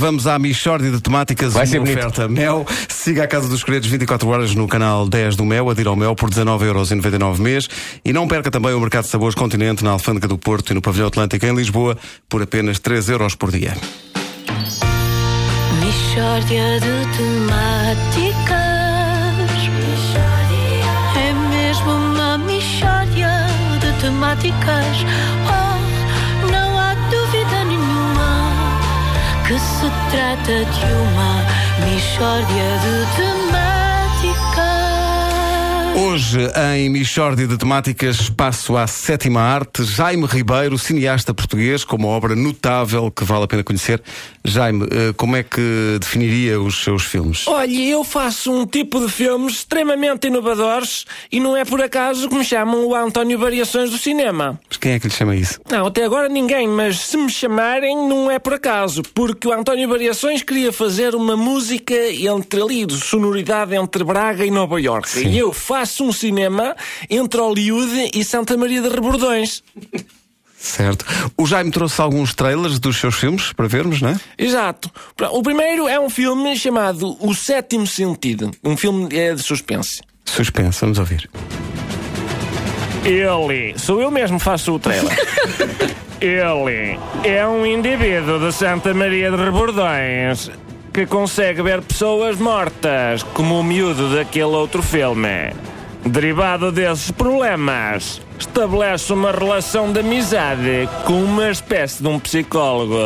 vamos à Michórdia de Temáticas, Vai uma ser bonito. oferta Mel. Siga a Casa dos Segredos 24 horas no canal 10 do Mel, adira ao Mel por 19,99€ mês. E não perca também o Mercado de Sabores Continente na Alfândega do Porto e no Pavilhão Atlântico em Lisboa por apenas 3 euros por dia. Mishória de temáticas É mesmo uma mishória de temáticas trata de uma mishória de temáticas Hoje, em Michórdia de Temáticas, passo à sétima arte. Jaime Ribeiro, cineasta português, com uma obra notável que vale a pena conhecer. Jaime, eh, como é que definiria os seus filmes? Olha, eu faço um tipo de filmes extremamente inovadores e não é por acaso que me chamam o António Variações do Cinema. Mas quem é que lhe chama isso? Não, até agora ninguém, mas se me chamarem não é por acaso, porque o António Variações queria fazer uma música entre ali, de sonoridade entre Braga e Nova Iorque. E eu faço um cinema entre Hollywood e Santa Maria de Rebordões. Certo. O Jaime trouxe alguns trailers dos seus filmes para vermos, não é? Exato. O primeiro é um filme chamado O Sétimo Sentido. Um filme é de suspense. Suspense, vamos ouvir. Ele, sou eu mesmo que faço o trailer. Ele é um indivíduo de Santa Maria de Rebordões que consegue ver pessoas mortas, como o miúdo daquele outro filme. Derivado desses problemas, estabelece uma relação de amizade com uma espécie de um psicólogo.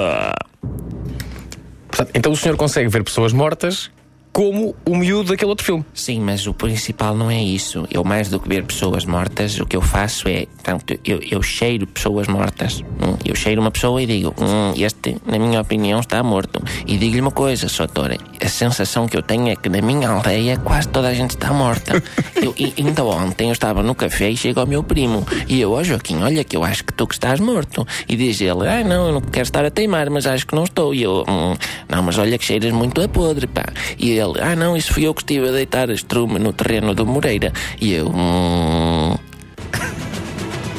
Portanto, então o senhor consegue ver pessoas mortas como o miúdo daquele outro filme. Sim, mas o principal não é isso. Eu, mais do que ver pessoas mortas, o que eu faço é. Portanto, eu, eu cheiro pessoas mortas. Hum, Eu cheiro uma pessoa e digo: hum, Este, na minha opinião, está morto. E digo-lhe uma coisa, Sotora. A sensação que eu tenho é que na minha aldeia quase toda a gente está morta. Eu, e, então, ontem eu estava no café e chega o meu primo. E eu, ó Joaquim, olha que eu acho que tu que estás morto. E diz ele: Ah, não, eu não quero estar a teimar, mas acho que não estou. E eu, "Hum, não, mas olha que cheiras muito a podre, pá. E ele, ah, não, isso fui eu que estive a deitar estrume no terreno do Moreira. E eu, hum.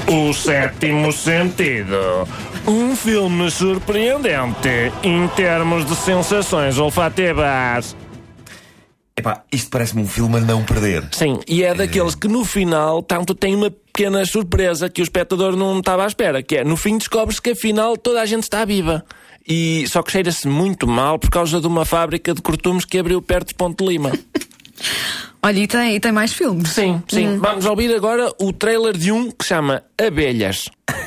O Sétimo Sentido. Um filme surpreendente em termos de sensações olfativas. Epá, isto parece-me um filme a não perder. Sim, e é daqueles que no final, tanto tem uma pequena surpresa que o espectador não estava à espera, que é no fim descobre-se que afinal toda a gente está viva. E só que cheira-se muito mal por causa de uma fábrica de cortumes que abriu perto de Ponte Lima. Olha, e tem, e tem mais filmes? Sim, sim. Vamos ouvir agora o trailer de um que chama Abelhas.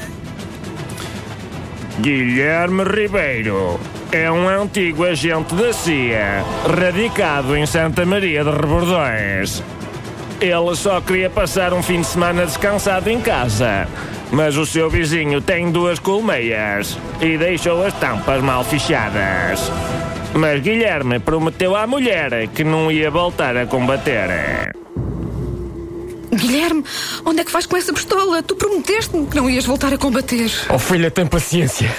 Guilherme Ribeiro é um antigo agente da CIA, radicado em Santa Maria de Rebordões. Ele só queria passar um fim de semana descansado em casa, mas o seu vizinho tem duas colmeias e deixou as tampas mal fechadas. Mas Guilherme prometeu à mulher que não ia voltar a combater. Guilherme, onde é que vais com essa pistola? Tu prometeste-me que não ias voltar a combater. Oh filha, tem paciência.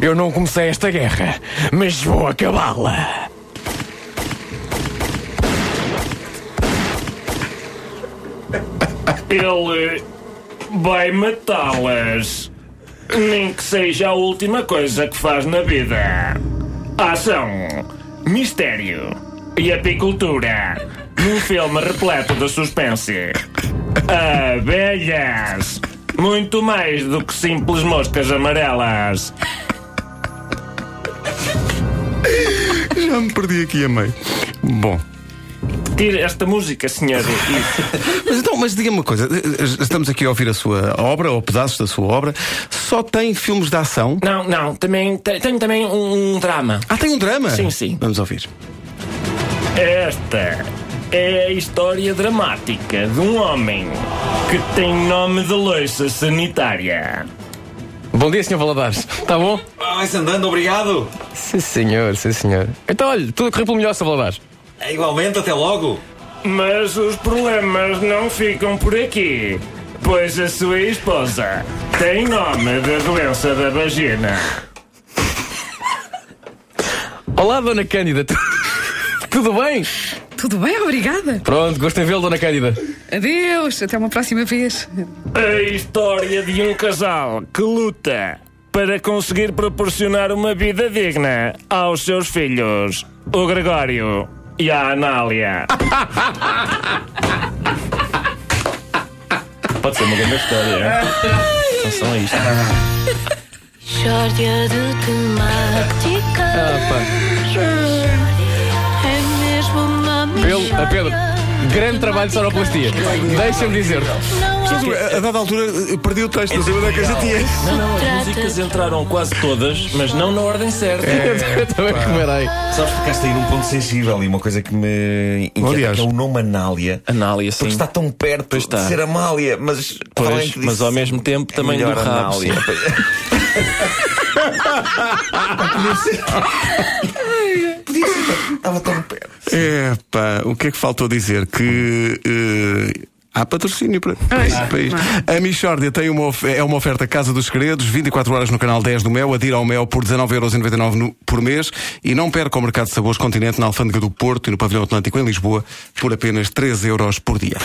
Eu não comecei esta guerra, mas vou acabá-la. Ele vai matá-las. Nem que seja a última coisa que faz na vida. Ação, mistério e apicultura. Num filme repleto de suspense. Abelhas. Muito mais do que simples moscas amarelas. Já me perdi aqui a meio. Bom. Tire esta música, senhor. Mas então, mas diga-me uma coisa: estamos aqui a ouvir a sua obra, ou pedaços da sua obra. Só tem filmes de ação? Não, não, também te- tenho também um, um drama. Ah, tem um drama? Sim, sim. Vamos ouvir. Esta é a história dramática de um homem que tem nome de loiça sanitária. Bom dia, senhor Valadares. Está bom? Ah, vai-se andando, obrigado. Sim, senhor, sim, senhor. Então, olha, tudo a correr pelo melhor, senhor Valadares. É igualmente, até logo. Mas os problemas não ficam por aqui, pois a sua esposa tem nome da doença da vagina. Olá, dona Cândida. Tu- Tudo bem? Tudo bem, obrigada. Pronto, gostei de vê-lo, dona Cândida. Adeus, até uma próxima vez. A história de um casal que luta para conseguir proporcionar uma vida digna aos seus filhos, o Gregório e a Anália. Pode ser uma grande história, é? Atenção a isto. Mistória de temáticas. É mesmo uma a Pedro, grande trabalho de sonoplastia. Deixa-me dizer-te. A, a dada altura eu perdi o texto, não sei onde é que a gente ia. Não, não, as músicas entraram quase todas, mas não na ordem certa. Eu também reparei. Sabes, tocaste aí num ponto sensível e uma coisa que me inquieta Aliás. que é o nome Anália. Anália, sim. Porque está tão perto está. de ser Amália, mas Pois, que mas ao mesmo tempo é também do rabo. Anália. Podia ser, estava tão perto. É, pá, o que é que faltou dizer? Que. eh, Há patrocínio para, para esse país. A Michórdia tem uma, é uma oferta Casa dos Segredos, 24 horas no canal 10 do Mel, adira ao Mel por 19,99€ no- por mês e não perca o mercado de sabores Continente na Alfândega do Porto e no Pavilhão Atlântico em Lisboa por apenas 3 euros por dia.